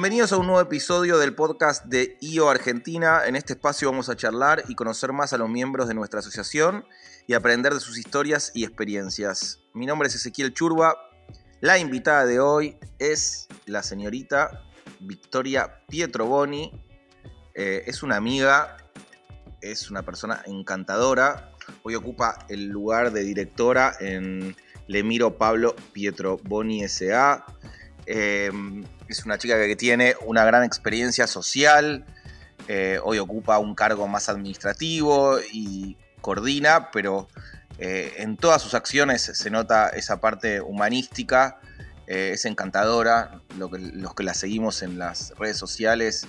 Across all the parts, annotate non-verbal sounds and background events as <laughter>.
Bienvenidos a un nuevo episodio del podcast de IO Argentina. En este espacio vamos a charlar y conocer más a los miembros de nuestra asociación y aprender de sus historias y experiencias. Mi nombre es Ezequiel Churba. La invitada de hoy es la señorita Victoria Pietro Boni. Eh, es una amiga, es una persona encantadora. Hoy ocupa el lugar de directora en Lemiro Pablo Pietro Boni S.A. Eh, es una chica que tiene una gran experiencia social, eh, hoy ocupa un cargo más administrativo y coordina, pero eh, en todas sus acciones se nota esa parte humanística, es encantadora, los que la seguimos en las redes sociales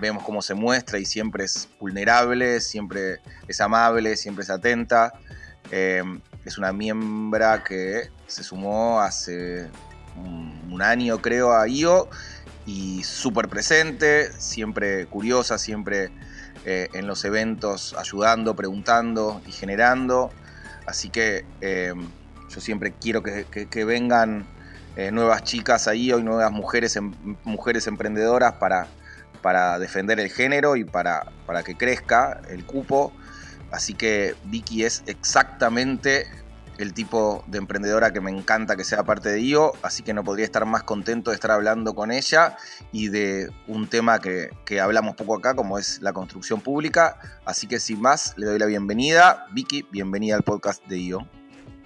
vemos cómo se muestra y siempre es vulnerable, siempre es amable, siempre es atenta. es una miembra que se sumó hace un, año creo a IO y súper presente, siempre curiosa, siempre eh, en los eventos ayudando, preguntando y generando. Así que eh, yo siempre quiero que, vengan eh, nuevas chicas ahí hoy nuevas mujeres, em, mujeres emprendedoras para, para defender el género y para, para que crezca el cupo. Así que Vicky es exactamente el tipo de emprendedora que me encanta que sea parte de IO, así que no podría estar más contento de estar hablando con ella y de un tema que, hablamos poco acá, como es la construcción pública. Así que sin más, le doy la bienvenida. Vicky, bienvenida al podcast de IO.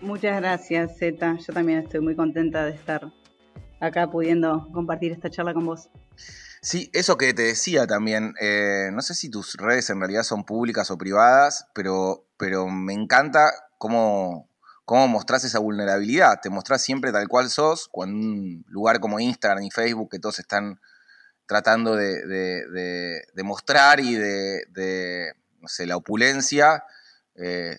Muchas gracias, Zeta. Yo también estoy muy contenta de estar acá pudiendo compartir esta charla con vos. Sí, eso que te decía también, eh, no sé si tus redes en realidad son públicas o privadas, pero, pero me encanta cómo, cómo mostrás esa vulnerabilidad. Te mostrás siempre tal cual sos, cuando un lugar como Instagram y Facebook, que todos están tratando de, mostrar y de, no sé, la opulencia. Eh,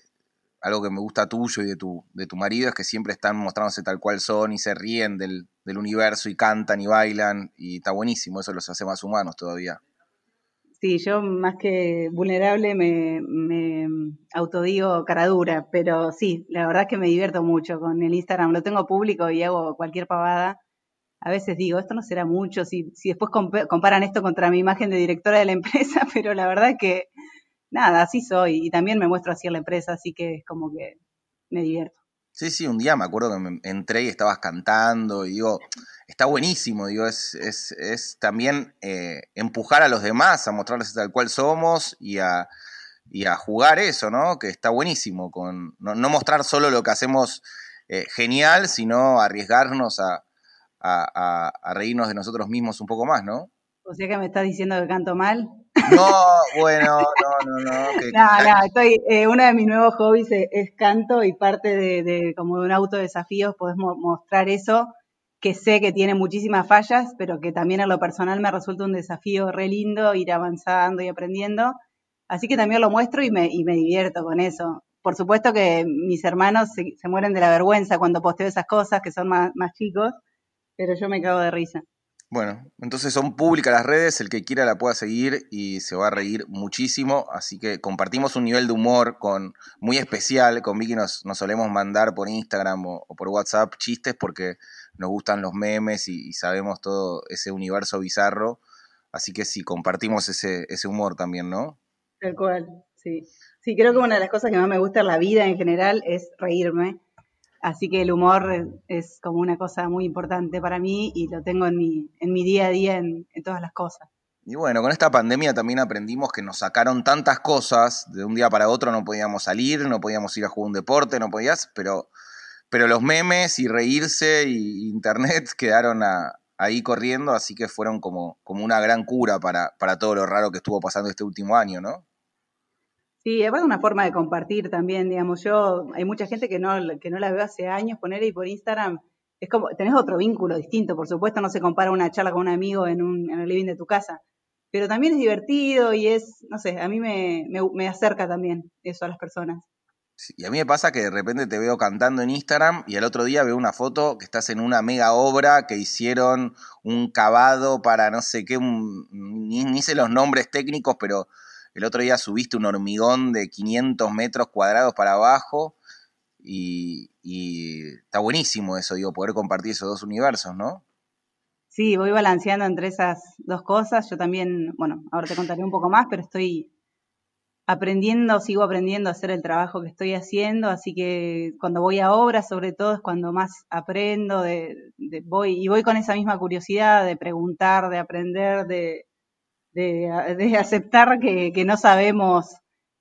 algo que me gusta tuyo y de tu, de tu marido es que siempre están mostrándose tal cual son y se ríen del, del universo y cantan y bailan y está buenísimo, eso los hace más humanos todavía. Sí, yo más que vulnerable me, me autodigo cara dura, pero sí, la verdad es que me divierto mucho con el Instagram. Lo tengo público y hago cualquier pavada. A veces digo, esto no será mucho, si, si después comparan esto contra mi imagen de directora de la empresa, <laughs> pero la verdad es que nada, así soy y también me muestro así en la empresa, así que es como que me divierto. Sí, sí, un día me acuerdo que me entré y estabas cantando y digo, está buenísimo, digo, es, es, es también eh, empujar a los demás a mostrarles tal cual somos y a, y a jugar eso, ¿no? Que está buenísimo, con no, mostrar solo lo que hacemos eh, genial, sino arriesgarnos a, a, a, reírnos de nosotros mismos un poco más, ¿no? O sea que me estás diciendo que canto mal. No, bueno, no, no, no. no, no, estoy, eh, uno de mis nuevos hobbies es, canto y parte de, de, como de un auto desafíos podemos mostrar eso, que sé que tiene muchísimas fallas, pero que también en lo personal me resulta un desafío re lindo ir avanzando y aprendiendo. Así que también lo muestro y me, y me divierto con eso. Por supuesto que mis hermanos se, se mueren de la vergüenza cuando posteo esas cosas, que son más, más chicos, pero yo me cago de risa. Bueno, entonces son públicas las redes, el que quiera la pueda seguir y se va a reír muchísimo, así que compartimos un nivel de humor con, muy especial, con Vicky nos, nos solemos mandar por Instagram o, por WhatsApp chistes porque nos gustan los memes y, sabemos todo ese universo bizarro, así que sí, compartimos ese, ese humor también, ¿no? Tal cual, sí. Sí, creo que una de las cosas que más me gusta en la vida en general es reírme Así que el humor es como una cosa muy importante para mí y lo tengo en mi, en mi día a día en, todas las cosas. Y bueno, con esta pandemia también aprendimos que nos sacaron tantas cosas, de un día para otro no podíamos salir, no podíamos ir a jugar un deporte, no podías, pero, pero los memes y reírse y internet <laughs> quedaron ahí corriendo, así que fueron como, como una gran cura para, para todo lo raro que estuvo pasando este último año, ¿no? Sí, es una forma de compartir también, digamos, yo, hay mucha gente que no, que no la veo hace años, poner y por Instagram, es como, tenés otro vínculo distinto, por supuesto no se compara una charla con un amigo en, un, en el living de tu casa, pero también es divertido y es, no sé, a mí me, me, acerca también eso a las personas. y a mí me pasa que de repente te veo cantando en Instagram y al otro día veo una foto que estás en una mega obra que hicieron un cavado para no sé qué, ni, ni sé los nombres técnicos, pero el otro día subiste un hormigón de 500 metros cuadrados para abajo y, está buenísimo eso, digo, poder compartir esos dos universos, ¿no? Sí, voy balanceando entre esas dos cosas. Yo también, bueno, ahora te contaré un poco más, pero estoy aprendiendo, sigo aprendiendo a hacer el trabajo que estoy haciendo, así que cuando voy a obras, sobre todo, es cuando más aprendo, de, voy y voy con esa misma curiosidad de preguntar, de aprender, de, de, aceptar que, que, no sabemos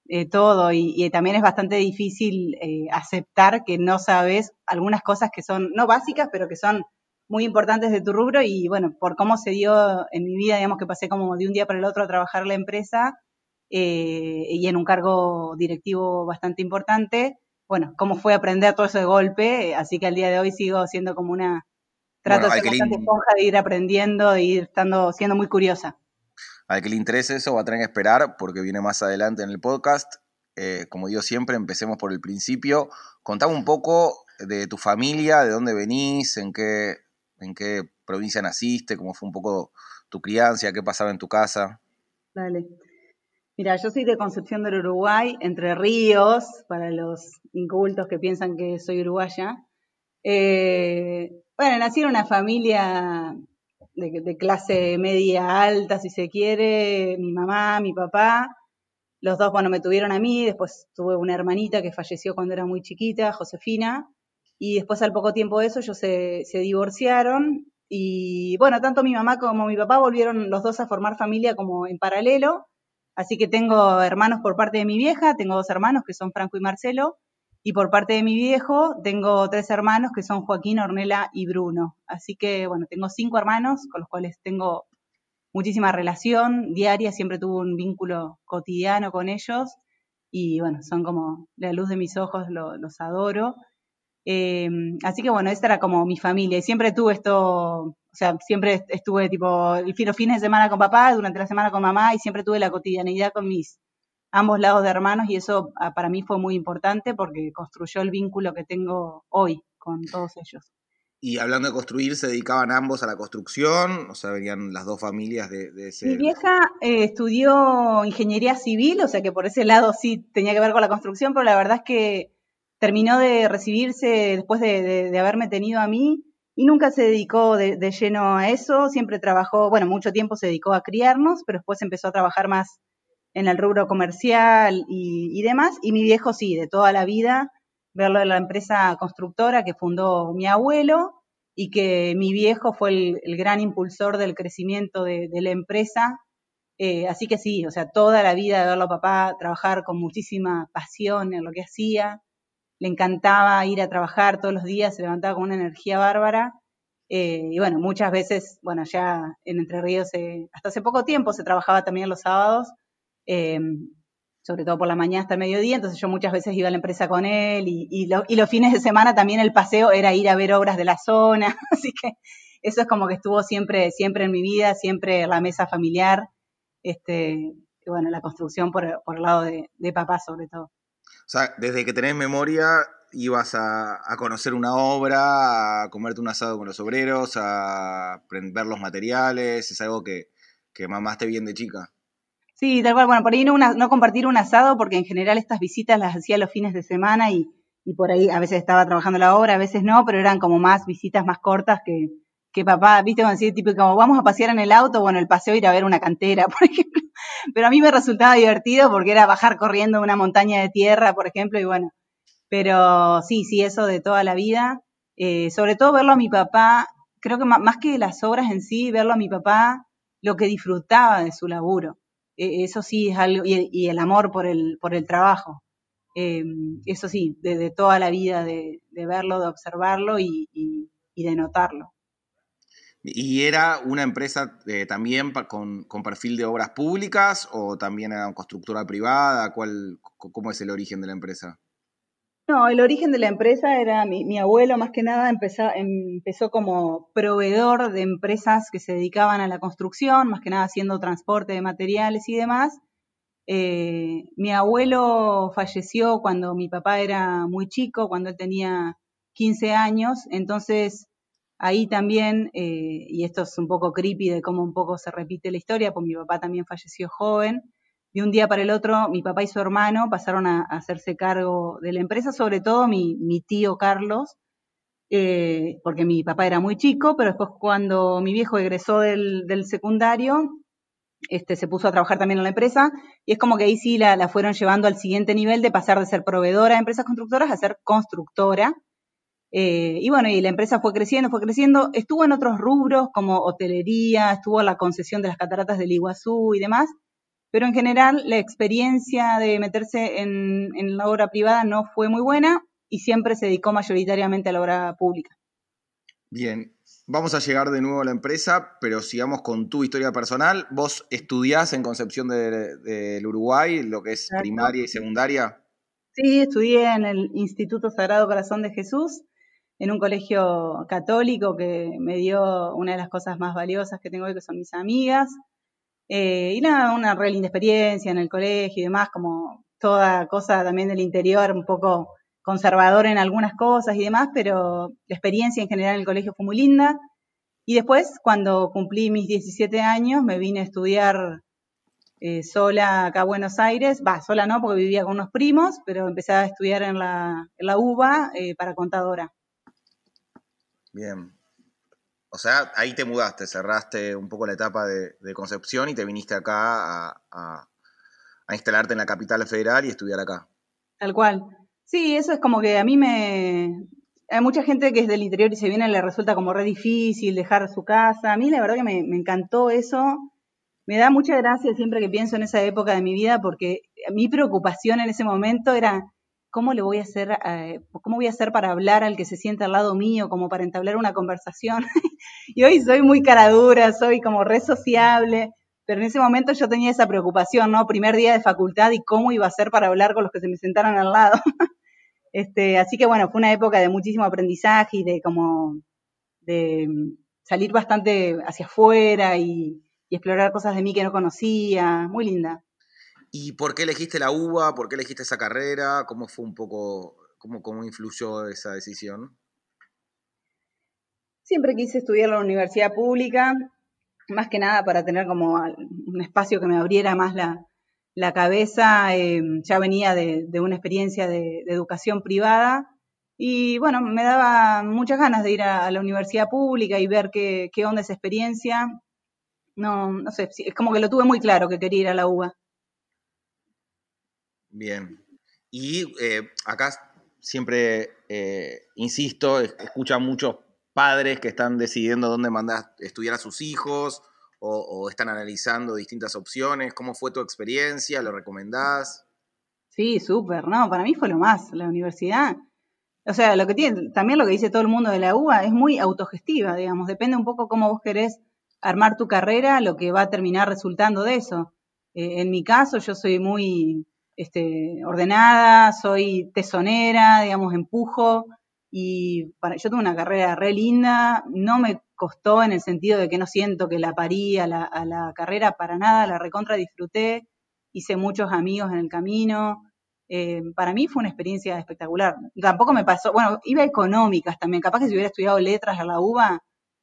eh, todo y, también es bastante difícil eh, aceptar que no sabes algunas cosas que son, no básicas, pero que son muy importantes de tu rubro y bueno, por cómo se dio en mi vida, digamos que pasé como de un día para el otro a trabajar la empresa eh, y en un cargo directivo bastante importante, bueno, cómo fue aprender todo eso de golpe, así que al día de hoy sigo siendo como una, trato de ser bastante esponja de ir aprendiendo, de ir estando, siendo muy curiosa. Al que le interese eso va a tener que esperar porque viene más adelante en el podcast. Eh, como digo siempre, empecemos por el principio. Contame un poco de tu familia, de dónde venís, en qué, en qué provincia naciste, cómo fue un poco tu crianza, qué pasaba en tu casa. Dale. Mira, yo soy de Concepción del Uruguay, Entre Ríos, para los incultos que piensan que soy uruguaya. Eh, bueno, nací en una familia de, clase media alta, si se quiere, mi mamá, mi papá. Los dos, bueno, me tuvieron a mí, después tuve una hermanita que falleció cuando era muy chiquita, Josefina, y después al poco tiempo de eso ellos se, se divorciaron y bueno, tanto mi mamá como mi papá volvieron los dos a formar familia como en paralelo, así que tengo hermanos por parte de mi vieja, tengo dos hermanos que son Franco y Marcelo, y por parte de mi viejo, tengo tres hermanos que son Joaquín, Ornella y Bruno. Así que, bueno, tengo cinco hermanos con los cuales tengo muchísima relación diaria, siempre tuve un vínculo cotidiano con ellos. Y bueno, son como la luz de mis ojos, los adoro. Eh, así que bueno, esta era como mi familia. Y siempre tuve esto, o sea, siempre estuve tipo los fines de semana con papá, durante la semana con mamá, y siempre tuve la cotidianidad con mis ambos lados de hermanos y eso ah, para mí fue muy importante porque construyó el vínculo que tengo hoy con todos ellos. Y hablando de construir, ¿se dedicaban ambos a la construcción? O sea, venían las dos familias de, ese... Mi vieja eh, estudió ingeniería civil, o sea que por ese lado sí tenía que ver con la construcción, pero la verdad es que terminó de recibirse después de, haberme tenido a mí y nunca se dedicó de, de, lleno a eso, siempre trabajó, bueno, mucho tiempo se dedicó a criarnos, pero después empezó a trabajar más en el rubro comercial y, demás. Y mi viejo sí, de toda la vida, verlo en la empresa constructora que fundó mi abuelo y que mi viejo fue el, gran impulsor del crecimiento de, la empresa. Eh, así que sí, o sea, toda la vida de verlo a papá trabajar con muchísima pasión en lo que hacía. Le encantaba ir a trabajar todos los días, se levantaba con una energía bárbara. Eh, y bueno, muchas veces, bueno, ya en Entre Ríos, hasta hace poco tiempo se trabajaba también los sábados, eh, sobre todo por la mañana hasta el mediodía, entonces yo muchas veces iba a la empresa con él y, los fines de semana también el paseo era ir a ver obras de la zona, <laughs> así que eso es como que estuvo siempre, siempre en mi vida, siempre la mesa familiar, este, bueno, la construcción por, el lado de, papá sobre todo. O sea, desde que tenés memoria ibas a, conocer una obra, a comerte un asado con los obreros, a ver los materiales, es algo que, que mamaste bien de chica. Sí, tal cual. Bueno, por ahí no, compartir un asado, porque en general estas visitas las hacía los fines de semana y, y por ahí a veces estaba trabajando la obra, a veces no, pero eran como más visitas más cortas que, que papá, viste, como decir, tipo, como vamos a pasear en el auto, bueno, el paseo ir a ver una cantera, <laughs> por ejemplo. Pero a mí me resultaba divertido porque era bajar corriendo una montaña de tierra, por ejemplo, y bueno. Pero sí, sí, eso de toda la vida. Eh, sobre todo verlo a mi papá, creo que más que las obras en sí, verlo a mi papá, lo que disfrutaba de su laburo. E, eso sí es algo, y, el amor por el, por el trabajo. Em, eso sí, de, toda la vida, de, verlo, de observarlo y, de notarlo. ¿Y era una empresa eh, también con, perfil de obras públicas o también era una constructora privada? ¿Cuál, ¿Cómo es el origen de la empresa? No, el origen de la empresa era mi, abuelo, más que nada empezó, empezó como proveedor de empresas que se dedicaban a la construcción, más que nada haciendo transporte de materiales y demás. Eh, mi abuelo falleció cuando mi papá era muy chico, cuando él tenía 15 años, entonces ahí también, eh, y esto es un poco creepy de cómo un poco se repite la historia, pues mi papá también falleció joven, de un día para el otro mi papá y su hermano pasaron a, hacerse cargo de la empresa, sobre todo mi, tío Carlos, eh, porque mi papá era muy chico, pero después cuando mi viejo egresó del, secundario, este, se puso a trabajar también en la empresa y es como que ahí sí la, fueron llevando al siguiente nivel de pasar de ser proveedora de empresas constructoras a ser constructora. Eh, y bueno, y la empresa fue creciendo, fue creciendo, estuvo en otros rubros como hotelería, estuvo la concesión de las cataratas del Iguazú y demás, pero en general la experiencia de meterse en, en la obra privada no fue muy buena y siempre se dedicó mayoritariamente a la obra pública. Bien, vamos a llegar de nuevo a la empresa, pero sigamos con tu historia personal. ¿Vos estudiás en Concepción del Uruguay, lo que es primaria y secundaria? Sí, estudié en el Instituto Sagrado Corazón de Jesús, en un colegio católico que me dio una de las cosas más valiosas que tengo hoy, que son mis amigas. Eh, y nada, una real experiencia en el colegio y demás, como toda cosa también del interior, un poco conservador en algunas cosas y demás, pero la experiencia en general en el colegio fue muy linda. Y después, cuando cumplí mis 17 años, me vine a estudiar eh, sola acá a Buenos Aires. Va, sola no, porque vivía con unos primos, pero empecé a estudiar en la, UBA eh, para contadora. Bien. O sea, ahí te mudaste, cerraste un poco la etapa de, Concepción y te viniste acá a instalarte en la capital federal y estudiar acá. Tal cual. Sí, eso es como que a mí me... Hay mucha gente que es del interior y se viene y le resulta como re difícil dejar su casa. A mí la verdad que me, encantó eso. Me da mucha gracia siempre que pienso en esa época de mi vida porque mi preocupación en ese momento era cómo le voy a hacer, eh, cómo voy a hacer para hablar al que se sienta al lado mío, como para entablar una conversación. <laughs> y hoy soy muy cara dura, soy como re sociable, pero en ese momento yo tenía esa preocupación, ¿no? Primer día de facultad y cómo iba a ser para hablar con los que se me sentaron al lado. <laughs> Este, así que bueno, fue una época de muchísimo aprendizaje y de como de salir bastante hacia afuera y, explorar cosas de mí que no conocía, muy linda. ¿Y por qué elegiste la UBA? ¿Por qué elegiste esa carrera? ¿Cómo fue un poco, cómo, cómo influyó esa decisión? Siempre quise estudiar en la universidad pública, más que nada para tener como un espacio que me abriera más la, la cabeza eh, ya venía de, una experiencia de, educación privada y bueno, me daba muchas ganas de ir a, la universidad pública y ver qué, qué, onda esa experiencia. No, no sé, es como que lo tuve muy claro que quería ir a la UBA. Bien. Y eh, acá siempre, eh, insisto, escuchan muchos padres que están decidiendo dónde mandar estudiar a sus hijos o, están analizando distintas opciones? ¿Cómo fue tu experiencia? ¿Lo recomendás? Sí, súper, no, para mí fue lo más, la universidad. O sea, lo que tiene, también lo que dice todo el mundo de la UBA es muy autogestiva, digamos, depende un poco cómo vos querés armar tu carrera, lo que va a terminar resultando de eso. Eh, en mi caso, yo soy muy este, ordenada, soy tesonera, digamos, empujo, y para, yo tuve una carrera re linda, no me costó en el sentido de que no siento que la parí a la, carrera para nada, la recontra disfruté, hice muchos amigos en el camino. Eh, para mí fue una experiencia espectacular. Tampoco me pasó, bueno, iba económicas también, capaz que si hubiera estudiado letras a la UBA,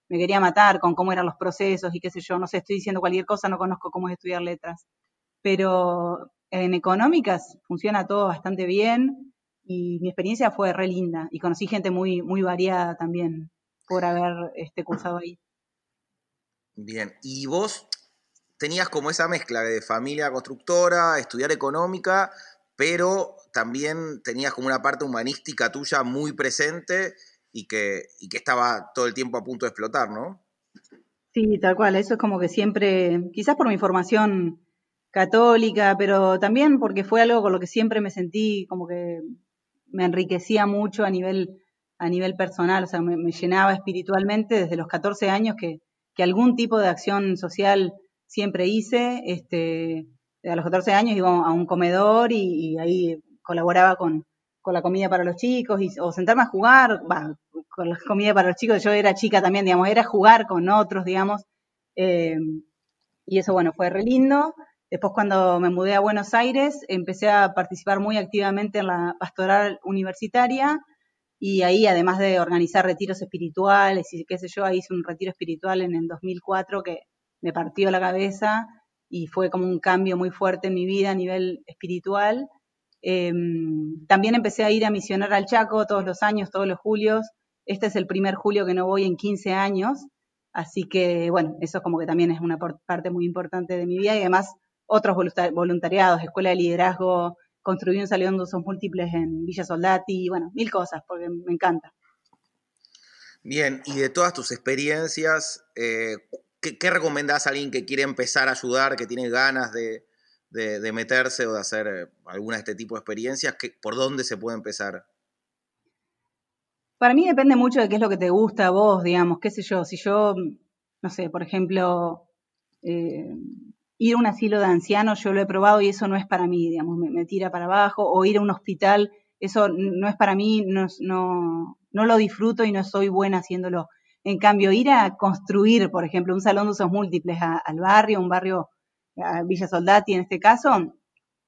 me quería matar con cómo eran los procesos y qué sé yo, no sé, estoy diciendo cualquier cosa, no conozco cómo es estudiar letras. Pero en económicas funciona todo bastante bien y mi experiencia fue re linda y conocí gente muy, muy variada también por haber este, cursado ahí. Bien, y vos tenías como esa mezcla de familia constructora, estudiar económica, pero también tenías como una parte humanística tuya muy presente y que, y que estaba todo el tiempo a punto de explotar, ¿no? Sí, tal cual, eso es como que siempre, quizás por mi formación católica, pero también porque fue algo con lo que siempre me sentí como que me enriquecía mucho a nivel a nivel personal, o sea, me, llenaba espiritualmente desde los 14 años que, algún tipo de acción social siempre hice. Este, a los 14 años iba a un comedor y, ahí colaboraba con, la comida para los chicos o sentarme a jugar, con la comida para los chicos, yo era chica también, digamos, era jugar con otros, digamos. Eh, y eso, bueno, fue re lindo. Después cuando me mudé a Buenos Aires, empecé a participar muy activamente en la pastoral universitaria y ahí, además de organizar retiros espirituales y qué sé yo, ahí hice un retiro espiritual en el 2004 que me partió la cabeza y fue como un cambio muy fuerte en mi vida a nivel espiritual. Em, también empecé a ir a misionar al Chaco todos los años, todos los julios, este es el primer julio que no voy en 15 años, así que bueno, eso como que también es una parte muy importante de mi vida y además otros voluntariados, escuela de liderazgo, construí un salón de usos múltiples en Villa Soldati, bueno, mil cosas, porque me encanta. Bien, y de todas tus experiencias, eh, ¿qué, recomendás a alguien que quiere empezar a ayudar, que tiene ganas de, meterse o de hacer alguna de este tipo de experiencias? ¿Por dónde se puede empezar? Para mí depende mucho de qué es lo que te gusta a vos, digamos, qué sé yo. Si yo, no sé, por ejemplo, eh, ir a un asilo de ancianos, yo lo he probado y eso no es para mí, digamos, me, tira para abajo, o ir a un hospital, eso no es para mí, no, no, no lo disfruto y no soy buena haciéndolo. En cambio, ir a construir, por ejemplo, un salón de usos múltiples al barrio, un barrio, a Villa Soldati en este caso,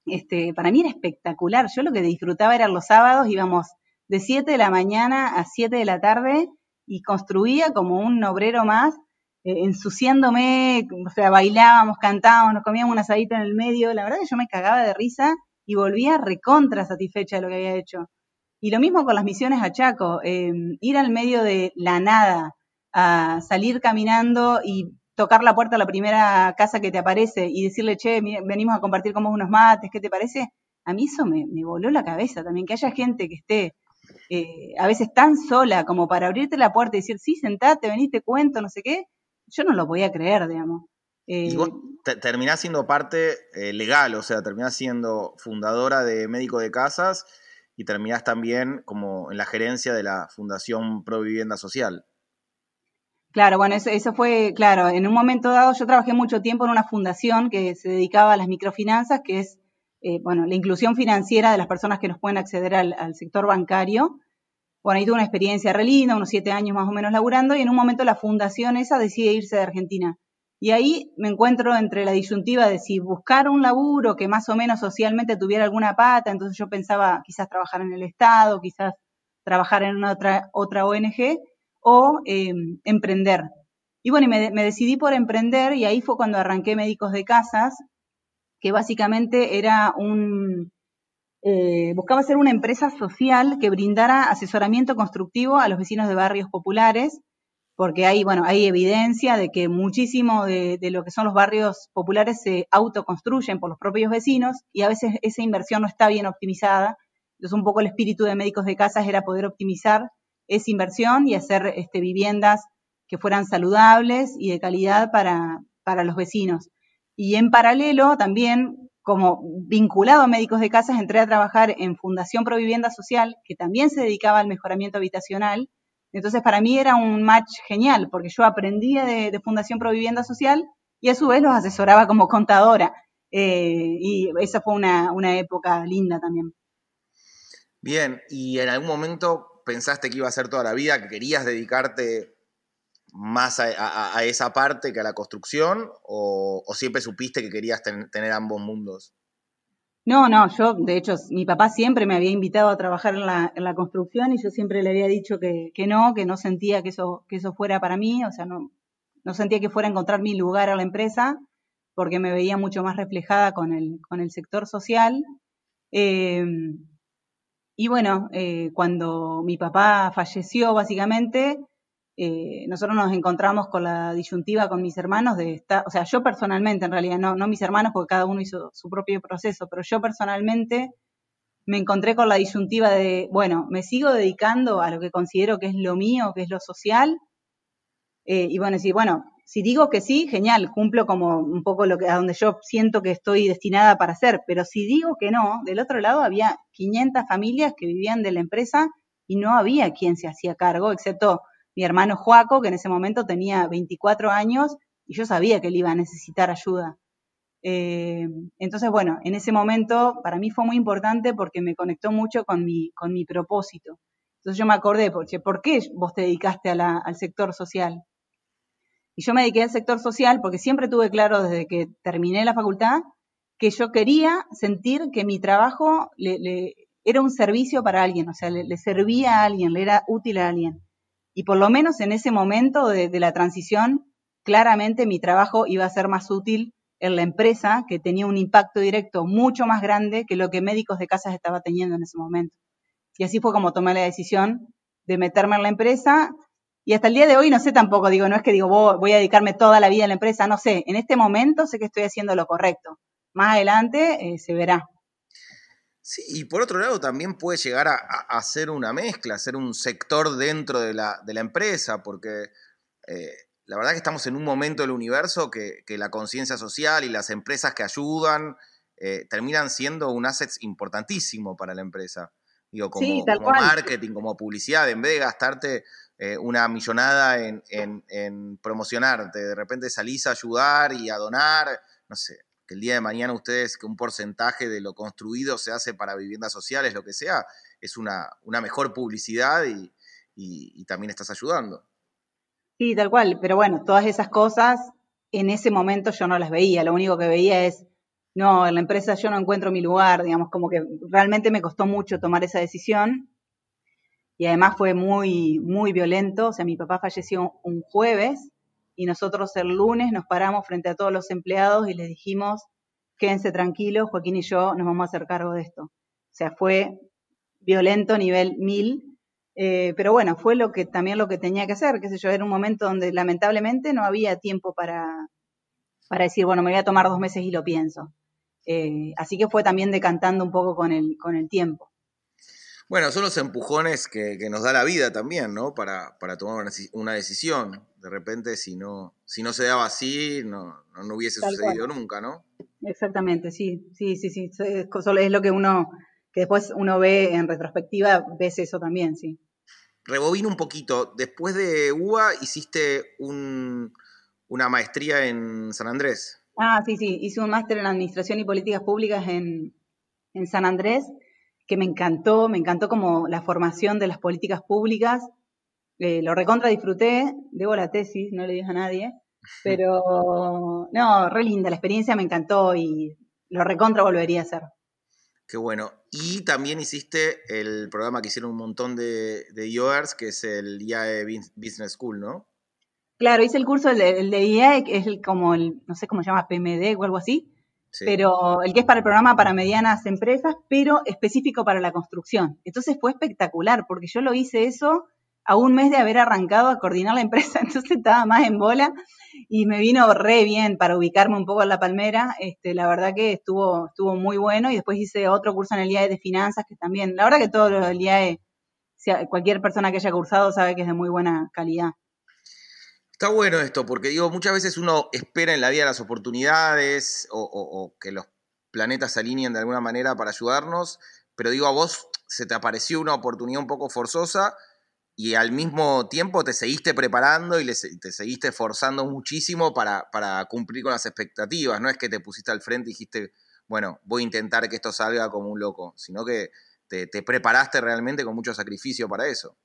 este, para mí era espectacular. Yo lo que disfrutaba era los sábados, íbamos de 7 de la mañana a 7 de la tarde y construía como un obrero más ensuciándome, o sea, bailábamos, cantábamos, nos comíamos un asadito en el medio, la verdad que yo me cagaba de risa y volvía recontra satisfecha de lo que había hecho. Y lo mismo con las misiones a Chaco, em, ir al medio de la nada, a salir caminando y tocar la puerta a la primera casa que te aparece y decirle, che, venimos a compartir como unos mates, ¿qué te parece? A mí eso me, voló la cabeza también, que haya gente que esté eh, a veces tan sola como para abrirte la puerta y decir, sí, sentate, venite, cuento, no sé qué, yo no lo podía creer, digamos. y vos eh, terminás siendo parte eh, legal, o sea, terminás siendo fundadora de Médico de Casas y terminás también como en la gerencia de la Fundación Pro Vivienda Social. Claro, bueno, eso, eso, fue, claro, en un momento dado yo trabajé mucho tiempo en una fundación que se dedicaba a las microfinanzas, que es, eh, bueno, la inclusión financiera de las personas que nos pueden acceder al, al sector bancario. Bueno, ahí tuve una experiencia re linda, unos siete años más o menos laburando, y en un momento la fundación esa decide irse de Argentina. Y ahí me encuentro entre la disyuntiva de si buscar un laburo que más o menos socialmente tuviera alguna pata, entonces yo pensaba quizás trabajar en el Estado, quizás trabajar en otra, otra ONG, o em, emprender. Y bueno, me, me decidí por emprender y ahí fue cuando arranqué Médicos de Casas, que básicamente era un, eh, buscaba ser una empresa social que brindara asesoramiento constructivo a los vecinos de barrios populares, porque hay, bueno, hay evidencia de que muchísimo de, lo que son los barrios populares se autoconstruyen por los propios vecinos y a veces esa inversión no está bien optimizada. Entonces, un poco el espíritu de médicos de casas era poder optimizar esa inversión y hacer este, viviendas que fueran saludables y de calidad para, para los vecinos. Y en paralelo también como vinculado a médicos de casas, entré a trabajar en Fundación Provivienda Social, que también se dedicaba al mejoramiento habitacional. Entonces, para mí era un match genial, porque yo aprendía de, Fundación Provivienda Social y a su vez los asesoraba como contadora. Eh, y esa fue una, una época linda también. Bien, ¿y en algún momento pensaste que iba a ser toda la vida, que querías dedicarte más a, esa parte que a la construcción o, siempre supiste que querías tener ambos mundos? No, no, yo de hecho mi papá siempre me había invitado a trabajar en la, construcción y yo siempre le había dicho que, que, no, que no sentía que eso, que eso fuera para mí, o sea, no, no sentía que fuera a encontrar mi lugar a la empresa porque me veía mucho más reflejada con el, con el sector social. Em, y bueno, eh, cuando mi papá falleció básicamente, eh, nosotros nos encontramos con la disyuntiva con mis hermanos de estar, o sea, yo personalmente en realidad, no, no mis hermanos porque cada uno hizo su propio proceso, pero yo personalmente me encontré con la disyuntiva de, bueno, me sigo dedicando a lo que considero que es lo mío, que es lo social, eh, y bueno, decir, bueno, si digo que sí, genial, cumplo como un poco lo que, a donde yo siento que estoy destinada para hacer, pero si digo que no, del otro lado había 500 familias que vivían de la empresa y no había quien se hacía cargo, excepto mi hermano Joaco, que en ese momento tenía 24 años y yo sabía que él iba a necesitar ayuda. Eh, entonces, bueno, en ese momento para mí fue muy importante porque me conectó mucho con mi, con mi propósito. Entonces yo me acordé, porque, ¿por qué vos te dedicaste al sector social? Y yo me dediqué al sector social porque siempre tuve claro desde que terminé la facultad que yo quería sentir que mi trabajo le, era un servicio para alguien, o sea, le, servía a alguien, le era útil a alguien. Y por lo menos en ese momento de, la transición, claramente mi trabajo iba a ser más útil en la empresa, que tenía un impacto directo mucho más grande que lo que médicos de casas estaba teniendo en ese momento. Y así fue como tomé la decisión de meterme en la empresa. Y hasta el día de hoy no sé tampoco, digo, no es que digo, voy a dedicarme toda la vida a la empresa, no sé, en este momento sé que estoy haciendo lo correcto. Más adelante eh, se verá. Sí, y por otro lado también puede llegar a, a, ser una mezcla, ser un sector dentro de la, de la empresa, porque eh, la verdad que estamos en un momento del universo que, que la conciencia social y las empresas que ayudan eh, terminan siendo un asset importantísimo para la empresa. Digo, como, marketing, como publicidad, en vez de gastarte eh, una millonada en, en, promocionarte, de repente salís a ayudar y a donar, no sé, el día de mañana ustedes, que un porcentaje de lo construido se hace para viviendas sociales, lo que sea, es una, una mejor publicidad y, y también estás ayudando. Sí, tal cual, pero bueno, todas esas cosas en ese momento yo no las veía, lo único que veía es no, en la empresa yo no encuentro mi lugar, digamos, como que realmente me costó mucho tomar esa decisión y además fue muy, muy violento, o sea, mi papá falleció un jueves y nosotros el lunes nos paramos frente a todos los empleados y les dijimos, quédense tranquilos, Joaquín y yo nos vamos a hacer cargo de esto. O sea, fue violento nivel mil, eh, pero bueno, fue lo que también lo que tenía que hacer, qué sé yo, era un momento donde lamentablemente no había tiempo para, para decir, bueno, me voy a tomar dos meses y lo pienso. Eh, así que fue también decantando un poco con el, con el tiempo. Bueno, son los empujones que, nos da la vida también, ¿no? Para, para tomar una, decisión. De repente, si no, si no se daba así, no, no, hubiese sucedido nunca, ¿no? Exactamente, sí, sí, sí, sí. Es, es lo que uno, que después uno ve en retrospectiva, ves eso también, sí. Rebobino un poquito. Después de UBA hiciste un, una maestría en San Andrés. Ah, sí, sí, hice un máster en Administración y Políticas Públicas en, San Andrés, que me encantó, me encantó como la formación de las políticas públicas. Eh, lo recontra disfruté, debo la tesis, no le dije a nadie, pero no, re linda, la experiencia me encantó y lo recontra volvería a hacer. Qué bueno. Y también hiciste el programa que hicieron un montón de, de que es el IAE Business School, ¿no? Claro, hice el curso, el de, IAE, que es como el, no sé cómo se llama, PMD o algo así, pero el que es para el programa para medianas empresas, pero específico para la construcción. Entonces fue espectacular, porque yo lo hice eso a un mes de haber arrancado a coordinar la empresa, <laughs> entonces estaba más en bola y me vino re bien para ubicarme un poco en la palmera. Este, la verdad que estuvo, estuvo muy bueno y después hice otro curso en el IAE de finanzas que también, la verdad que todo lo del IAE, cualquier persona que haya cursado sabe que es de muy buena calidad. Está bueno esto, porque digo, muchas veces uno espera en la vida las oportunidades o, que los planetas se alineen de alguna manera para ayudarnos, pero digo, a vos se te apareció una oportunidad un poco forzosa y al mismo tiempo te seguiste preparando y te seguiste esforzando muchísimo para, para, cumplir con las expectativas. No es que te pusiste al frente y dijiste, bueno, voy a intentar que esto salga como un loco, sino que te, te preparaste realmente con mucho sacrificio para eso.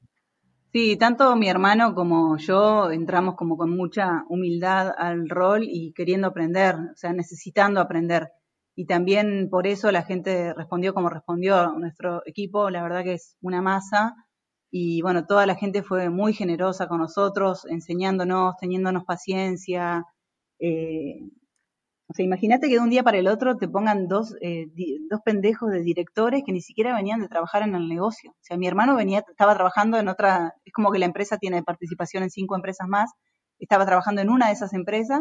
Sí, tanto mi hermano como yo entramos como con mucha humildad al rol y queriendo aprender, o sea, necesitando aprender. Y también por eso la gente respondió como respondió nuestro equipo, la verdad que es una masa. Y bueno, toda la gente fue muy generosa con nosotros, enseñándonos, teniéndonos paciencia, eh, o sea, imagínate que de un día para el otro te pongan dos, eh, dos pendejos de directores que ni siquiera venían de trabajar en el negocio. O sea, mi hermano venía, estaba trabajando en otra, es como que la empresa tiene participación en cinco empresas más, estaba trabajando en una de esas empresas,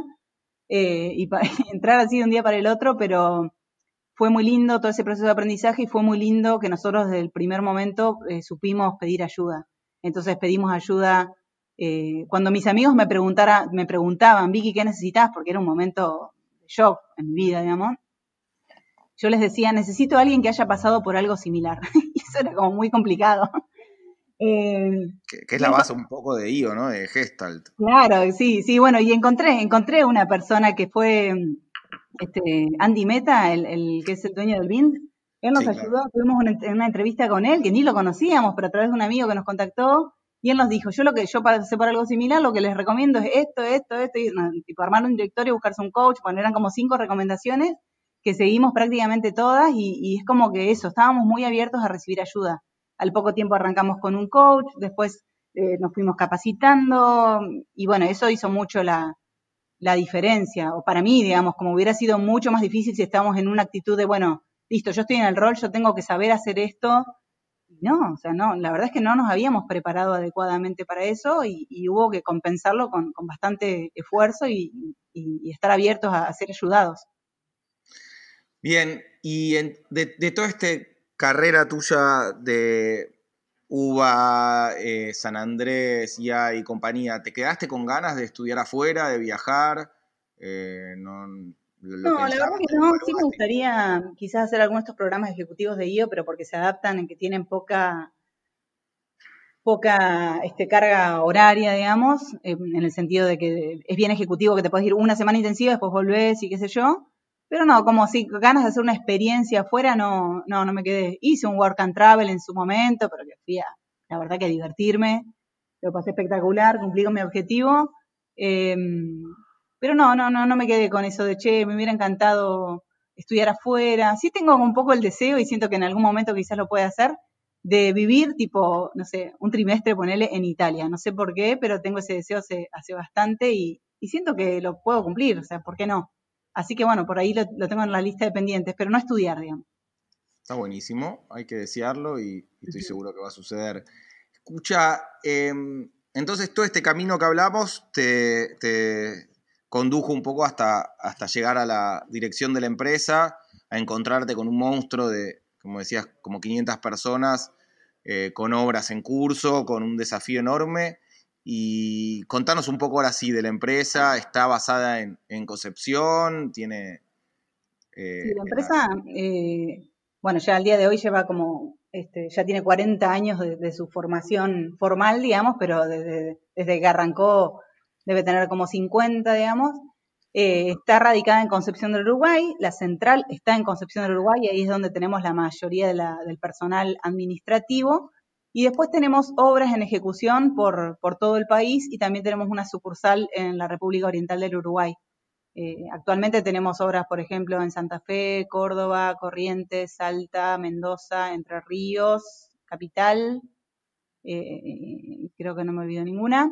eh, y, para, <laughs> entrar así de un día para el otro, pero fue muy lindo todo ese proceso de aprendizaje y fue muy lindo que nosotros desde el primer momento eh, supimos pedir ayuda. Entonces pedimos ayuda. cuando mis amigos me, preguntara, me preguntaban, Vicky, ¿qué necesitas? Porque era un momento shock en mi vida, digamos, yo les decía, necesito a alguien que haya pasado por algo similar. <laughs> y eso era como muy complicado. <laughs> Eh, que, es la base un poco de IO, ¿no? De Gestalt. Claro, sí, sí, bueno, y encontré, encontré una persona que fue este, Andy Meta, el, que es el dueño del BIND. Él nos ayudó, tuvimos una, una, entrevista con él, que ni lo conocíamos, pero a través de un amigo que nos contactó, y él nos dijo, yo lo que yo pasé por algo similar, lo que les recomiendo es esto, esto, esto, y, tipo armar un directorio, buscarse un coach, bueno, eran como cinco recomendaciones que seguimos prácticamente todas y, es como que eso, estábamos muy abiertos a recibir ayuda. Al poco tiempo arrancamos con un coach, después eh, nos fuimos capacitando y bueno, eso hizo mucho la, la diferencia, o para mí, digamos, como hubiera sido mucho más difícil si estábamos en una actitud de, bueno, listo, yo estoy en el rol, yo tengo que saber hacer esto, no, o sea, no, la verdad es que no nos habíamos preparado adecuadamente para eso y, hubo que compensarlo con, bastante esfuerzo y, estar abiertos a, ser ayudados. Bien, y de, toda esta carrera tuya de UBA, eh, San Andrés, ya y compañía, ¿te quedaste con ganas de estudiar afuera, de viajar? Eh, no, no, la verdad que no, sí me gustaría quizás hacer algunos de estos programas ejecutivos de IO, pero porque se adaptan en que tienen poca poca este, carga horaria, digamos, en el sentido de que es bien ejecutivo que te puedes ir una semana intensiva, después volvés y qué sé yo. Pero no, como si ganas de hacer una experiencia afuera, no, no, no me quedé. Hice un work and travel en su momento, pero que fui a, la verdad que divertirme. Lo pasé espectacular, cumplí con mi objetivo. Eh, pero no, no, no, no me quedé con eso de, che, me hubiera encantado estudiar afuera. Sí tengo un poco el deseo y siento que en algún momento quizás lo pueda hacer, de vivir tipo, no sé, un trimestre, ponerle en Italia. No sé por qué, pero tengo ese deseo hace, hace bastante y, siento que lo puedo cumplir, o sea, ¿por qué no? Así que bueno, por ahí lo, tengo en la lista de pendientes, pero no estudiar, digamos. Está buenísimo, hay que desearlo y, estoy seguro que va a suceder. Escucha, em, entonces todo este camino que hablamos te, condujo un poco hasta, hasta llegar a la dirección de la empresa, a encontrarte con un monstruo de, como decías, como 500 personas, eh, con obras en curso, con un desafío enorme. Y contanos un poco ahora sí de la empresa, está basada en, Concepción, tiene... Eh, sí, la empresa, eh, bueno, ya al día de hoy lleva como, este, ya tiene 40 años de, su formación formal, digamos, pero desde, desde que arrancó debe tener como 50, digamos. Eh, está radicada en Concepción del Uruguay, la central está en Concepción del Uruguay, y ahí es donde tenemos la mayoría del personal administrativo. Y después tenemos obras en ejecución por, todo el país y también tenemos una sucursal en la República Oriental del Uruguay. Eh, actualmente tenemos obras, por ejemplo, en Santa Fe, Córdoba, Corrientes, Salta, Mendoza, Entre Ríos, Capital, eh, creo que no me olvido ninguna.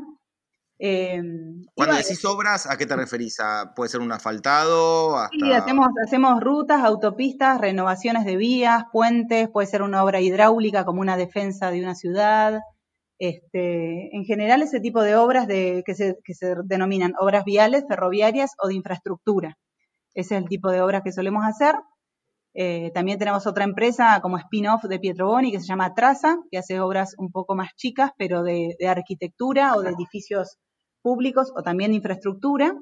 Em, Cuando decís obras, ¿a qué te referís? ¿Puede ser un asfaltado? Sí, hacemos, hacemos rutas, autopistas, renovaciones de vías, puentes, puede ser una obra hidráulica como una defensa de una ciudad. Este, en general, ese tipo de obras de, que, se, que se denominan obras viales, ferroviarias o de infraestructura. Ese es el tipo de obras que solemos hacer. Eh, también tenemos otra empresa como spin-off de Pietro Boni que se llama Traza, que hace obras un poco más chicas, pero de, de arquitectura o de edificios públicos o también de infraestructura.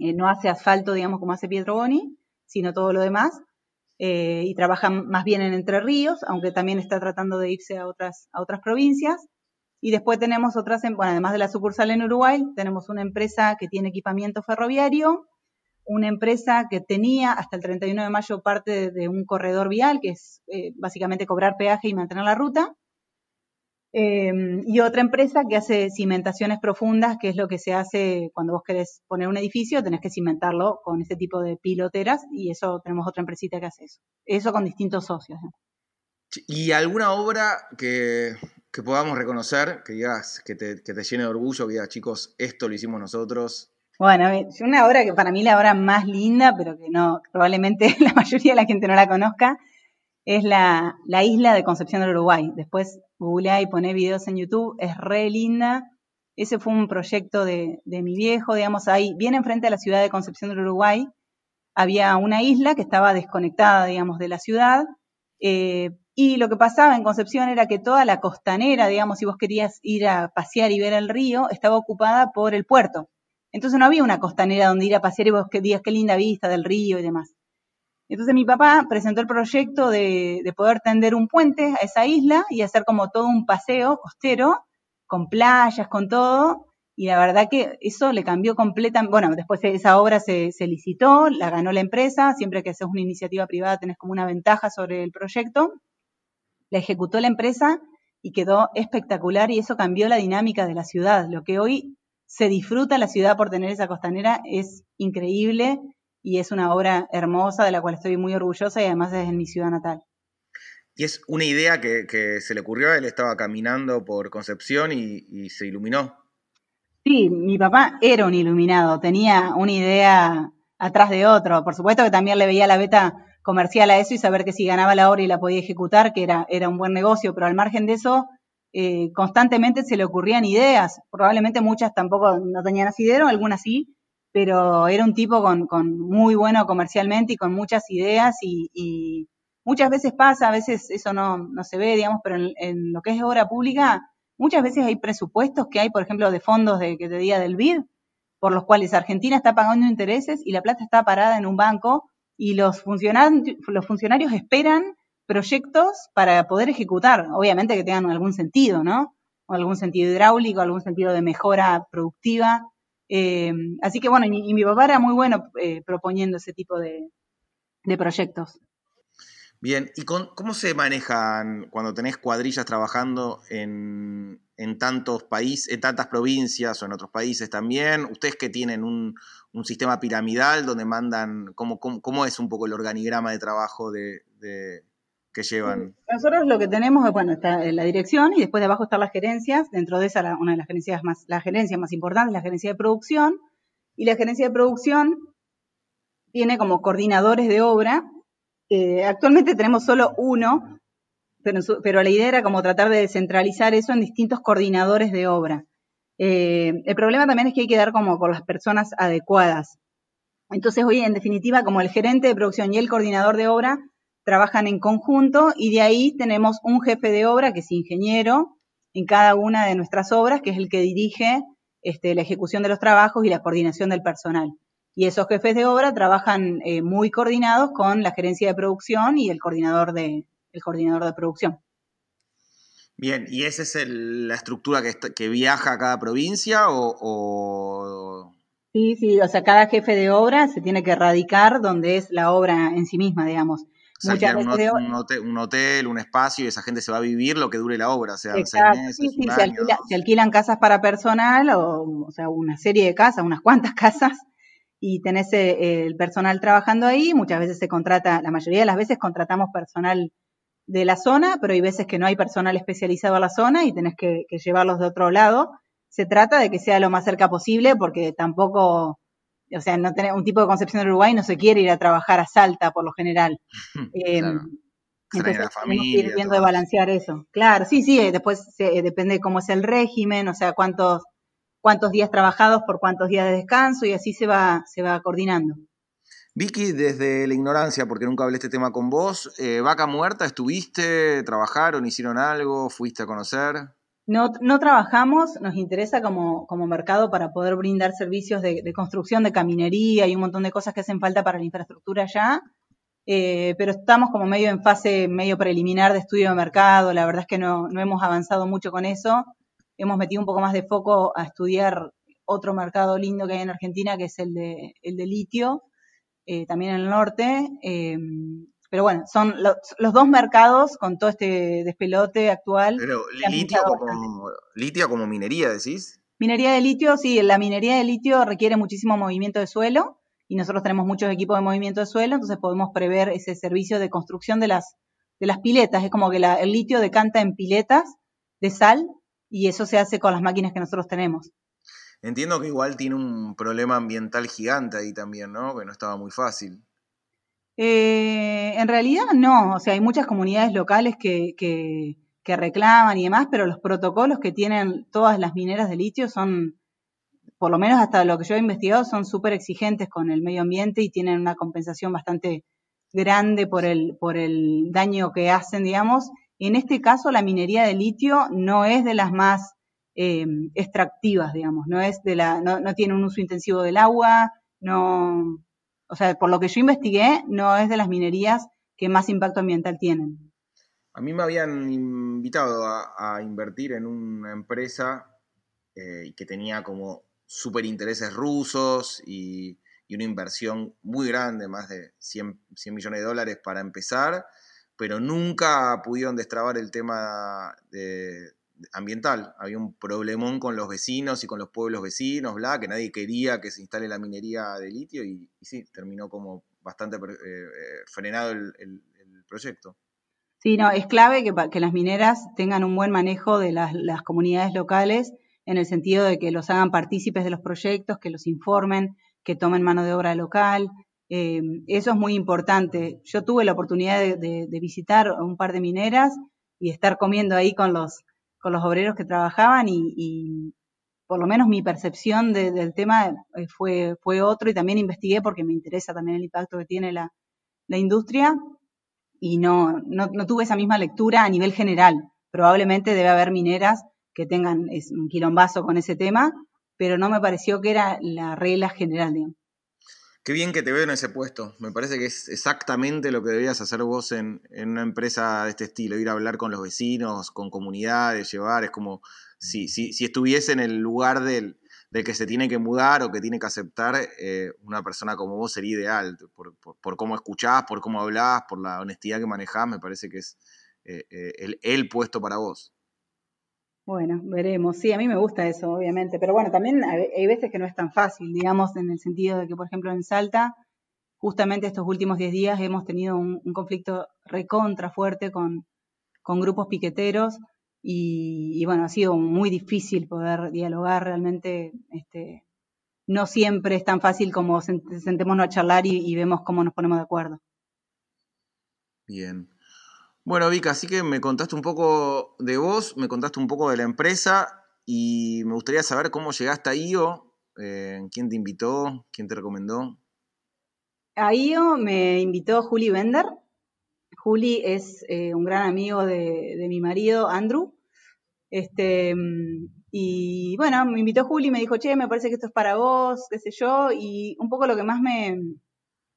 Eh, no hace asfalto, digamos, como hace Pietro Boni, sino todo lo demás. Eh, y trabaja más bien en Entre Ríos, aunque también está tratando de irse a otras, a otras provincias. Y después tenemos otras, em, bueno, además de la sucursal en Uruguay, tenemos una empresa que tiene equipamiento ferroviario, una empresa que tenía hasta el 31 de mayo parte de, un corredor vial, que es eh, básicamente cobrar peaje y mantener la ruta, Em, y otra empresa que hace cimentaciones profundas, que es lo que se hace cuando vos querés poner un edificio, tenés que cimentarlo con ese tipo de piloteras y eso tenemos otra empresita que hace eso. Eso con distintos socios. ¿Y alguna obra que, podamos reconocer, que digas, que te, que te llene de orgullo, que digas, chicos, esto lo hicimos nosotros? Bueno, una obra que para mí la obra más linda, pero que no, probablemente <laughs> la mayoría de la gente no la conozca, es la, la isla de Concepción del Uruguay. Después googleá y poné videos en YouTube, es re linda. Ese fue un proyecto de, mi viejo, digamos, ahí, bien enfrente a la ciudad de Concepción del Uruguay, había una isla que estaba desconectada, digamos, de la ciudad. Eh, y lo que pasaba en Concepción era que toda la costanera, digamos, si vos querías ir a pasear y ver el río, estaba ocupada por el puerto. Entonces no había una costanera donde ir a pasear y vos que digas qué linda vista del río y demás. Entonces mi papá presentó el proyecto de, poder tender un puente a esa isla y hacer como todo un paseo costero, con playas, con todo, y la verdad que eso le cambió completamente, bueno, después esa obra se, licitó, la ganó la empresa, siempre que haces una iniciativa privada tenés como una ventaja sobre el proyecto, la ejecutó la empresa y quedó espectacular y eso cambió la dinámica de la ciudad. Lo que hoy se disfruta la ciudad por tener esa costanera es increíble y es una obra hermosa de la cual estoy muy orgullosa y además es en mi ciudad natal. Y es una idea que, se le ocurrió, él estaba caminando por Concepción y, se iluminó. Sí, mi papá era un iluminado, tenía una idea atrás de otro. Por supuesto que también le veía la beta comercial a eso y saber que si ganaba la obra y la podía ejecutar, que era, era un buen negocio, pero al margen de eso, eh, constantemente se le ocurrían ideas. Probablemente muchas tampoco no tenían asidero, algunas sí, pero era un tipo con, muy bueno comercialmente y con muchas ideas y, muchas veces pasa, a veces eso no, no se ve, digamos, pero en, lo que es obra pública, muchas veces hay presupuestos que hay, por ejemplo, de fondos de, que te diga del BID, por los cuales Argentina está pagando intereses y la plata está parada en un banco y los, funcionarios, los funcionarios esperan proyectos para poder ejecutar, obviamente que tengan algún sentido, ¿no? O algún sentido hidráulico, algún sentido de mejora productiva. Eh, así que bueno, y, mi papá era muy bueno eh, proponiendo ese tipo de, proyectos. Bien, ¿y cómo se manejan cuando tenés cuadrillas trabajando en, tantos países, en tantas provincias o en otros países también? Ustedes que tienen un, sistema piramidal donde mandan, ¿cómo, cómo, es un poco el organigrama de trabajo de, que llevan? Nosotros lo que tenemos es, bueno, está la dirección y después de abajo están las gerencias. Dentro de esa, una de las gerencias más, la gerencia más importante es la gerencia de producción. Y la gerencia de producción tiene como coordinadores de obra. Eh, actualmente tenemos solo uno, pero, pero, la idea era como tratar de descentralizar eso en distintos coordinadores de obra. Eh, el problema también es que hay que dar como con las personas adecuadas. Entonces, hoy, en definitiva, como el gerente de producción y el coordinador de obra trabajan en conjunto y de ahí tenemos un jefe de obra que es ingeniero en cada una de nuestras obras, que es el que dirige este, la ejecución de los trabajos y la coordinación del personal. Y esos jefes de obra trabajan eh, muy coordinados con la gerencia de producción y el coordinador de, el coordinador de producción. Bien, ¿y esa es la estructura que, que, viaja a cada provincia o, Sí, sí, o sea, cada jefe de obra se tiene que radicar donde es la obra en sí misma, digamos un, hotel, un, espacio y esa gente se va a vivir lo que dure la obra, o sea, seis meses, sí, sí, se, alquilan casas para personal, o, sea, una serie de casas, unas cuantas <laughs> casas, y tenés eh, el personal trabajando ahí, muchas veces se contrata, la mayoría de las veces contratamos personal de la zona, pero hay veces que no hay personal especializado a la zona y tenés que, que llevarlos de otro lado. Se trata de que sea lo más cerca posible porque tampoco o sea, no tener un tipo de concepción del Uruguay no se quiere ir a trabajar a Salta por lo general. <laughs> Eh, entonces la familia, ir viendo de balancear eso. Claro, sí, sí, eh, después eh, depende cómo es el régimen, o sea, cuántos, cuántos días trabajados por cuántos días de descanso y así se va, se va coordinando. Vicky, desde la ignorancia, porque nunca hablé este tema con vos, Vaca Muerta, ¿estuviste? ¿Trabajaron? ¿Hicieron algo? ¿Fuiste a conocer? No, trabajamos, nos interesa como, como mercado para poder brindar servicios de, construcción, de caminería y un montón de cosas que hacen falta para la infraestructura ya, eh, pero estamos como medio en fase medio preliminar de estudio de mercado, la verdad es que no, no hemos avanzado mucho con eso, hemos metido un poco más de foco a estudiar otro mercado lindo que hay en Argentina, que es el de, el de litio, eh, también en el norte, eh, pero bueno, son los, dos mercados con todo este despelote actual. Pero litio como, litio como minería, decís. Minería de litio, sí, la minería de litio requiere muchísimo movimiento de suelo y nosotros tenemos muchos equipos de movimiento de suelo, entonces podemos prever ese servicio de construcción de las, de las piletas. Es como que el litio decanta en piletas de sal y eso se hace con las máquinas que nosotros tenemos. Entiendo que igual tiene un problema ambiental gigante ahí también, ¿no? Que no estaba muy fácil. Eh, en realidad no, o sea, hay muchas comunidades locales que, que, reclaman y demás, pero los protocolos que tienen todas las mineras de litio son, por lo menos hasta lo que yo he investigado, son súper exigentes con el medio ambiente y tienen una compensación bastante grande por el, por el daño que hacen, digamos. En este caso, la minería de litio no es de las más eh, extractivas, digamos, no es de la, no tiene un uso intensivo del agua, no, o sea, por lo que yo investigué, no es de las minerías que más impacto ambiental tienen. A mí me habían invitado a, invertir en una empresa eh, que tenía como súper intereses rusos y, una inversión muy grande, más de 100, 100 millones de dólares para empezar, pero nunca pudieron destrabar el tema de, ambiental. Había un problemón con los vecinos y con los pueblos vecinos, bla, que nadie quería que se instale la minería de litio y, sí, terminó como bastante eh, eh, frenado el, proyecto. Sí, no, es clave que, las mineras tengan un buen manejo de las, comunidades locales en el sentido de que los hagan partícipes de los proyectos, que los informen, que tomen mano de obra local. Eh, eso es muy importante. Yo tuve la oportunidad de, visitar un par de mineras y estar comiendo ahí con los, con los obreros que trabajaban y, por lo menos mi percepción del tema eh, fue, fue otro y también investigué porque me interesa también el impacto que tiene la, la industria y no, no, no, tuve esa misma lectura a nivel general. Probablemente debe haber mineras que tengan un quilombazo con ese tema, pero no me pareció que era la regla general. Qué bien que te veo en ese puesto. Me parece que es exactamente lo que deberías hacer vos en, una empresa de este estilo, ir a hablar con los vecinos, con comunidades, llevar, es como si, si, si estuviese en el lugar del, que se tiene que mudar o que tiene que aceptar, eh, una persona como vos sería ideal, por, cómo escuchás, por cómo hablás, por la honestidad que manejás, me parece que es eh, eh, el, el puesto para vos. Bueno, veremos. Sí, a mí me gusta eso, obviamente. Pero bueno, también hay veces que no es tan fácil, digamos, en el sentido de que, por ejemplo, en Salta, justamente estos últimos 10 días hemos tenido un, conflicto recontra fuerte con, grupos piqueteros y, bueno, ha sido muy difícil poder dialogar realmente. Este, no siempre es tan fácil como sentémonos a charlar y vemos cómo nos ponemos de acuerdo. Bien. Bueno, Vika, así que me contaste un poco de vos, me contaste un poco de la empresa y me gustaría saber cómo llegaste a IO, eh, quién te invitó, quién te recomendó. A IO me invitó Juli Bender. Juli es eh, un gran amigo de, mi marido, Andrew. Este, y bueno, me invitó Juli, me dijo, che, me parece que esto es para vos, qué sé yo, y un poco lo que más me,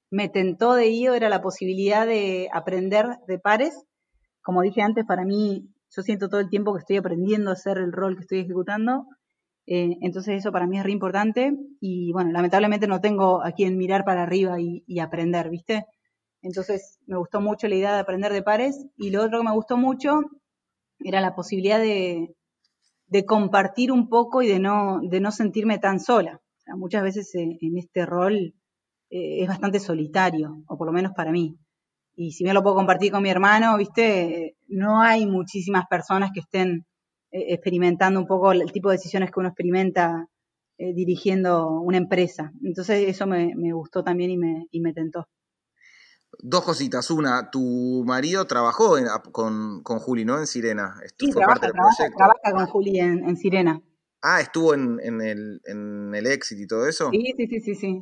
me tentó de IO era la posibilidad de aprender de pares como dije antes, para mí, yo siento todo el tiempo que estoy aprendiendo a hacer el rol que estoy ejecutando. Eh, entonces eso para mí es re importante y bueno, lamentablemente no tengo a quien mirar para arriba y, aprender, ¿viste? Entonces me gustó mucho la idea de aprender de pares y lo otro que me gustó mucho era la posibilidad de, compartir un poco y de no, de no sentirme tan sola. muchas veces eh, en este rol eh, es bastante solitario, o por lo menos para mí y si bien lo puedo compartir con mi hermano, viste, no hay muchísimas personas que estén eh, experimentando un poco el tipo de decisiones que uno experimenta eh, dirigiendo una empresa. Entonces eso me, gustó también y me, y me, tentó. Dos cositas. Una, tu marido trabajó con, con, Juli, ¿no? En Sirena. sí, trabaja, trabaja, con Juli en, Sirena. Ah, estuvo en, el, en el Exit y todo eso. Sí, sí, sí, sí, sí.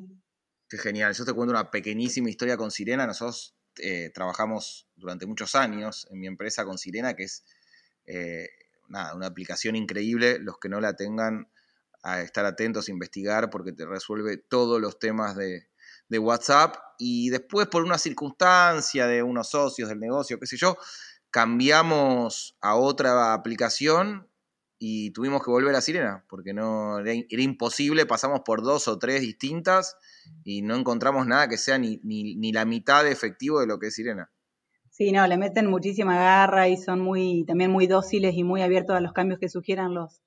Qué genial. Yo te cuento una pequeñísima historia con Sirena. Nosotros eh, trabajamos durante muchos años en mi empresa con Sirena, que es eh, una aplicación increíble. Los que no la tengan, a estar atentos, a investigar, porque te resuelve todos los temas de, de WhatsApp. Y después, por una circunstancia de unos socios del negocio, qué sé yo, cambiamos a otra aplicación y tuvimos que volver a Sirena, porque no era, imposible, pasamos por dos o tres distintas y no encontramos nada que sea ni, ni, la mitad de efectivo de lo que es Sirena. Sí, no, le meten muchísima garra y son muy, también muy dóciles y muy abiertos a los cambios que sugieran los,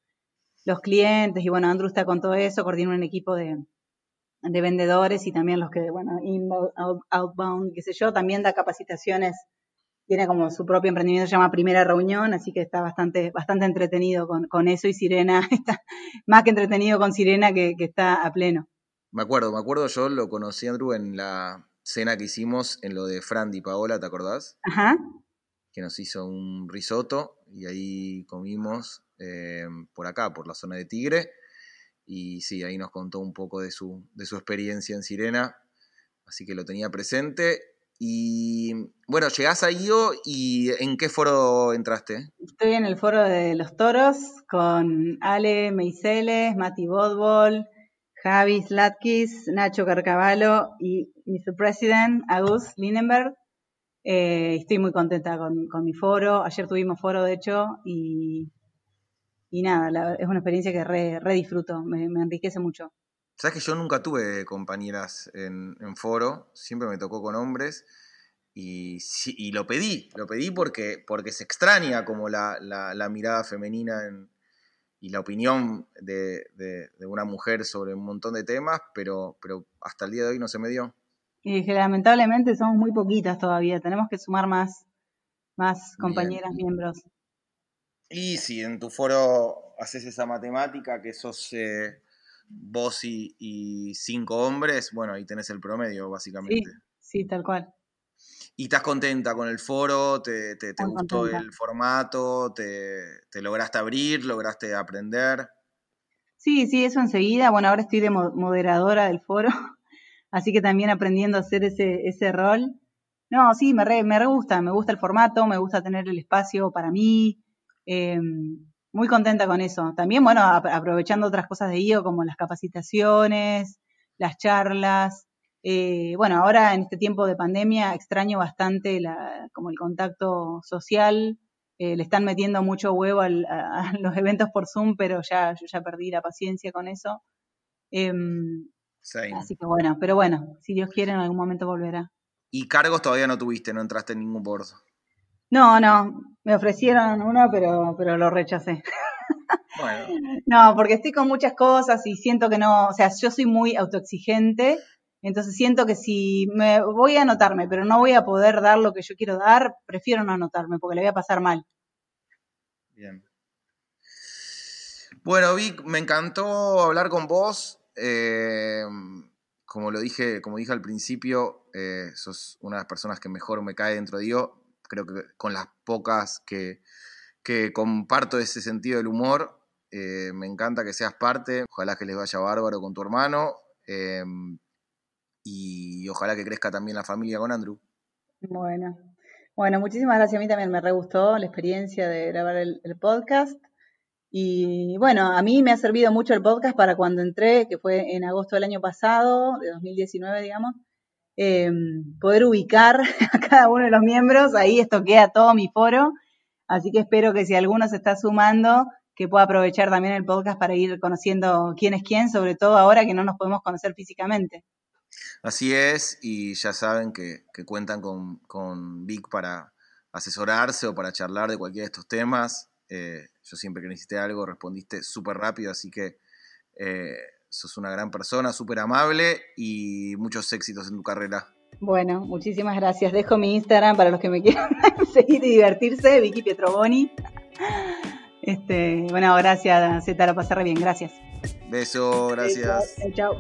los clientes. Y bueno, Andrew está con todo eso, coordina un equipo de, de vendedores y también los que, bueno, inbound, outbound, qué sé yo, también da capacitaciones tiene como su propio emprendimiento, se llama Primera Reunión, así que está bastante, bastante entretenido con, eso y Sirena <laughs> está más que entretenido con Sirena que, está a pleno. Me acuerdo, me acuerdo, yo lo conocí, Andrew, en la cena que hicimos en lo de Frandy y Paola, ¿te acordás? Ajá. Que nos hizo un risotto y ahí comimos eh, por acá, por la zona de Tigre. Y sí, ahí nos contó un poco de su, de su experiencia en Sirena, así que lo tenía presente. Y bueno, llegás a IO y ¿en qué foro entraste? Estoy en el foro de los toros con Ale Meiseles, Mati Bodbol, Javi Slatkis, Nacho Carcavalo y Mr. President, Agus Lindenberg. Eh, estoy muy contenta con, mi foro. Ayer tuvimos foro, de hecho, y, y nada, es una experiencia que re, disfruto, me enriquece mucho. Sabes que yo nunca tuve compañeras en, foro, siempre me tocó con hombres. Y, y, lo pedí, lo pedí porque, porque se extraña como la, mirada femenina y la opinión de, una mujer sobre un montón de temas, pero, pero hasta el día de hoy no se me dio. Y que lamentablemente somos muy poquitas todavía, tenemos que sumar más, más compañeras, miembros. Y si en tu foro haces esa matemática, que sos eh, vos y, cinco hombres, bueno, ahí tenés el promedio, básicamente. Sí, sí, tal cual. ¿Y estás contenta con el foro? ¿Te, te, gustó el formato? ¿Te, ¿Te, lograste abrir? ¿Lograste aprender? Sí, sí, eso enseguida. Bueno, ahora estoy de moderadora del foro, <laughs> así que también aprendiendo a hacer ese, ese rol. No, sí, me re, me gusta, me gusta el formato, me gusta tener el espacio para mí. Em, muy contenta con eso. También, bueno, aprovechando otras cosas de IO como las capacitaciones, las charlas. Eh, bueno, ahora en este tiempo de pandemia extraño bastante la, como el contacto social. Eh, le están metiendo mucho huevo a, <laughs> los eventos por Zoom, pero ya yo ya perdí la paciencia con eso. Em, así que bueno, pero bueno, si Dios quiere en algún momento volverá. ¿Y cargos todavía no tuviste? ¿No entraste en ningún bordo? No, no, me ofrecieron uno, pero, pero lo rechacé. <laughs> No, porque estoy con muchas cosas y siento que no, o sea, yo soy muy autoexigente, entonces siento que si me voy a anotarme, pero no voy a poder dar lo que yo quiero dar, prefiero no anotarme porque le voy a pasar mal. Bien. Bueno, Vic, me encantó hablar con vos. Eh, como lo dije, como dije al principio, eh, sos una de las personas que mejor me cae dentro de Dios creo que con las pocas que, comparto ese sentido del humor, eh, me encanta que seas parte, ojalá que les vaya bárbaro con tu hermano em, y ojalá que crezca también la familia con Andrew. Bueno, bueno, muchísimas gracias. A mí también me re gustó la experiencia de grabar el, podcast. Y bueno, a mí me ha servido mucho el podcast para cuando entré, que fue en agosto del año pasado, de 2019, digamos, Em, poder ubicar <laughs> a cada uno de los miembros, ahí estoquea todo mi foro, así que espero que si alguno se está sumando, que pueda aprovechar también el podcast para ir conociendo quién es quién, sobre todo ahora que no nos podemos conocer físicamente. Así es, y ya saben que, cuentan con, Vic para asesorarse o para charlar de cualquiera de estos temas. Eh, yo siempre que necesité algo respondiste súper rápido, así que eh, sos una gran persona, súper amable y muchos éxitos en tu carrera. Bueno, muchísimas gracias. Dejo mi Instagram para los que me quieran <laughs> seguir y divertirse, Vicky Pietroboni. Este, bueno, gracias, Z, lo pasé re bien, gracias. Beso, gracias. chao.